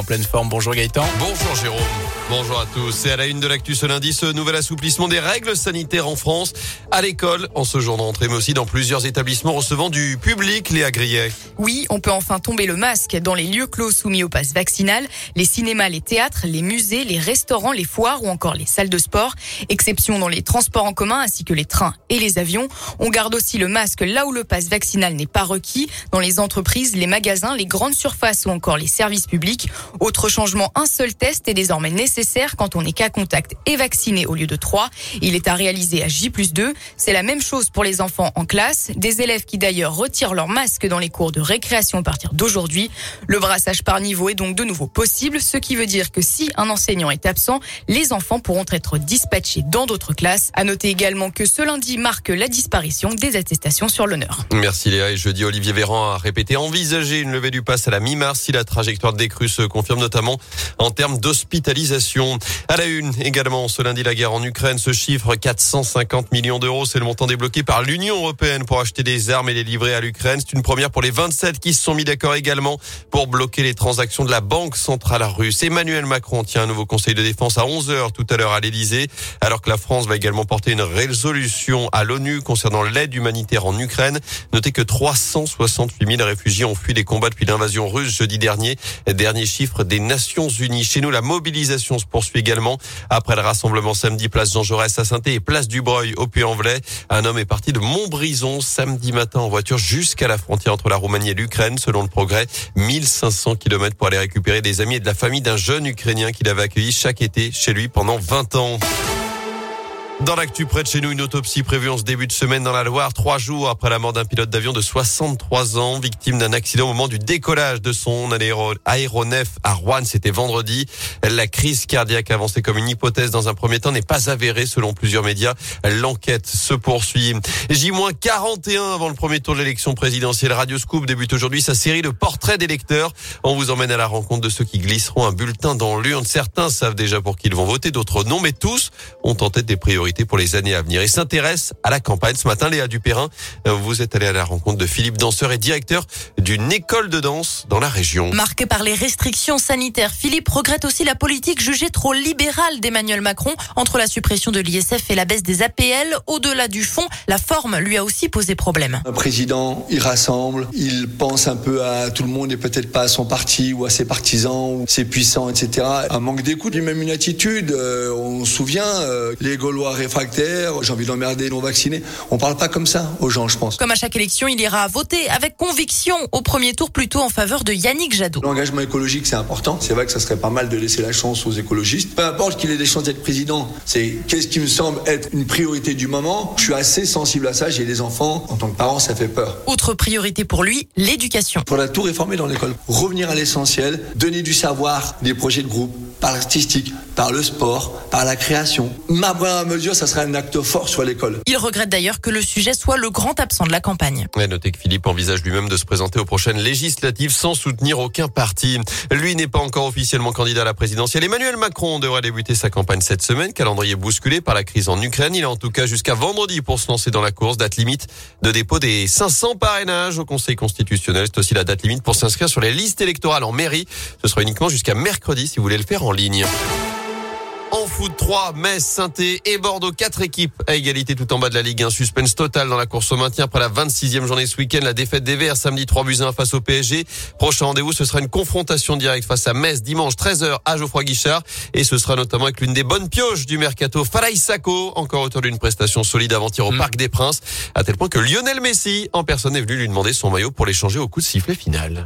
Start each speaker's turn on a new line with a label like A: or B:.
A: en pleine forme. Bonjour Gaëtan.
B: Bonjour Jérôme. Bonjour à tous. C'est à la une de l'actu ce lundi, ce nouvel assouplissement des règles sanitaires en France, à l'école, en ce jour d'entrée, mais aussi dans plusieurs établissements recevant du public, les Grillet.
C: Oui, on peut enfin tomber le masque dans les lieux clos soumis au pass vaccinal, les cinémas, les théâtres, les musées, les restaurants, les foires ou encore les salles de sport. Exception dans les transports en commun ainsi que les trains et les avions. On garde aussi le masque là où le pass vaccinal n'est pas requis, dans les entreprises, les magasins, les grandes surfaces ou encore les services publics. Autre changement, un seul test est désormais nécessaire quand on est cas contact et vacciné au lieu de trois. Il est à réaliser à J plus 2. C'est la même chose pour les enfants en classe, des élèves qui d'ailleurs retirent leur masque dans les cours de récréation à partir d'aujourd'hui. Le brassage par niveau est donc de nouveau possible, ce qui veut dire que si un enseignant est absent, les enfants pourront être dispatchés dans d'autres classes. À noter également que ce lundi marque la disparition des attestations sur l'honneur.
B: Merci Léa. Et jeudi, Olivier Véran a répété envisager une levée du pass à la mi-mars si la trajectoire décrue se confirme notamment en termes d'hospitalisation. À la une, également, ce lundi, la guerre en Ukraine, ce chiffre 450 millions d'euros, c'est le montant débloqué par l'Union européenne pour acheter des armes et les livrer à l'Ukraine. C'est une première pour les 27 qui se sont mis d'accord également pour bloquer les transactions de la Banque centrale russe. Emmanuel Macron tient un nouveau conseil de défense à 11 heures tout à l'heure à l'Elysée, alors que la France va également porter une résolution à l'ONU concernant l'aide humanitaire en Ukraine. Notez que 368 000 réfugiés ont fui les combats depuis l'invasion russe jeudi dernier. Dernier chiffre des Nations Unies. Chez nous, la mobilisation se poursuit également. Après le rassemblement samedi, place Jean Jaurès à saint et place du Breuil au Puy-en-Velay, un homme est parti de Montbrison samedi matin en voiture jusqu'à la frontière entre la Roumanie et l'Ukraine. Selon le progrès, 1500 km pour aller récupérer des amis et de la famille d'un jeune Ukrainien qu'il avait accueilli chaque été chez lui pendant 20 ans. Dans l'actu près de chez nous, une autopsie prévue en ce début de semaine dans la Loire, trois jours après la mort d'un pilote d'avion de 63 ans, victime d'un accident au moment du décollage de son aéronef à Rouen. C'était vendredi. La crise cardiaque avancée comme une hypothèse dans un premier temps n'est pas avérée selon plusieurs médias. L'enquête se poursuit. J-41 avant le premier tour de l'élection présidentielle. Radio Scoop débute aujourd'hui sa série de portraits d'électeurs. On vous emmène à la rencontre de ceux qui glisseront un bulletin dans l'urne. Certains savent déjà pour qui ils vont voter, d'autres non, mais tous ont en tête des priorités pour les années à venir. Il s'intéresse à la campagne. Ce matin, Léa Dupérin, euh, vous êtes allé à la rencontre de Philippe Danseur et directeur d'une école de danse dans la région.
C: Marqué par les restrictions sanitaires, Philippe regrette aussi la politique jugée trop libérale d'Emmanuel Macron entre la suppression de l'ISF et la baisse des APL. Au-delà du fond, la forme lui a aussi posé problème.
D: Un président, il rassemble, il pense un peu à tout le monde et peut-être pas à son parti ou à ses partisans ou ses puissants, etc. Un manque d'écoute, même une attitude. Euh, on se souvient, euh, les Gaulois réfractaires, j'ai envie d'emmerder les non vaccinés. On parle pas comme ça aux gens, je pense.
C: Comme à chaque élection, il ira voter avec conviction au premier tour plutôt en faveur de Yannick Jadot.
D: L'engagement écologique, c'est important. C'est vrai que ça serait pas mal de laisser la chance aux écologistes. Peu importe qu'il ait des chances d'être président, c'est qu'est-ce qui me semble être une priorité du moment. Je suis assez sensible à ça. J'ai des enfants. En tant que parent, ça fait peur.
C: Autre priorité pour lui, l'éducation.
D: Pour la tout réformer dans l'école. Revenir à l'essentiel, donner du savoir, des projets de groupe, par l'artistique, par le sport, par la création. Ma première mesure, ça sera un acte fort sur l'école.
C: Il regrette d'ailleurs que le sujet soit le grand absent de la campagne.
B: Ouais, notez que Philippe envisage lui-même de se présenter aux prochaines législatives sans soutenir aucun parti. Lui n'est pas encore officiellement candidat à la présidentielle. Emmanuel Macron devrait débuter sa campagne cette semaine, calendrier bousculé par la crise en Ukraine. Il a en tout cas jusqu'à vendredi pour se lancer dans la course, date limite de dépôt des 500 parrainages au Conseil constitutientiel. C'est aussi la date limite pour s'inscrire sur les listes électorales en mairie. Ce sera uniquement jusqu'à mercredi si vous voulez le faire en ligne. En foot 3, Metz, saint et Bordeaux, quatre équipes à égalité tout en bas de la Ligue. Un suspense total dans la course au maintien après la 26e journée ce week-end. La défaite des Verts samedi 3 buts 1 face au PSG. Prochain rendez-vous, ce sera une confrontation directe face à Metz dimanche 13h à Geoffroy Guichard. Et ce sera notamment avec l'une des bonnes pioches du mercato, Farai Sako, encore autour d'une prestation solide avant-hier au mm. Parc des Princes. À tel point que Lionel Messi en personne est venu lui demander son maillot pour l'échanger au coup de sifflet final.